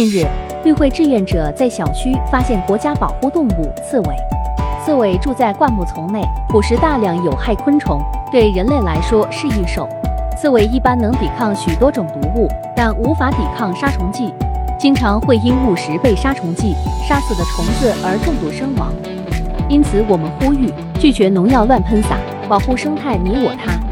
近日绿会志愿者在小区发现国家保护动物刺猬。刺猬住在灌木丛内捕食大量有害昆虫对人类来说是益兽刺猬一般能抵抗许多种毒物但无法抵抗杀虫剂。经常会因误食被杀虫剂杀死的虫子而中毒身亡。因此我们呼吁拒绝农药乱喷洒保护生态你我他。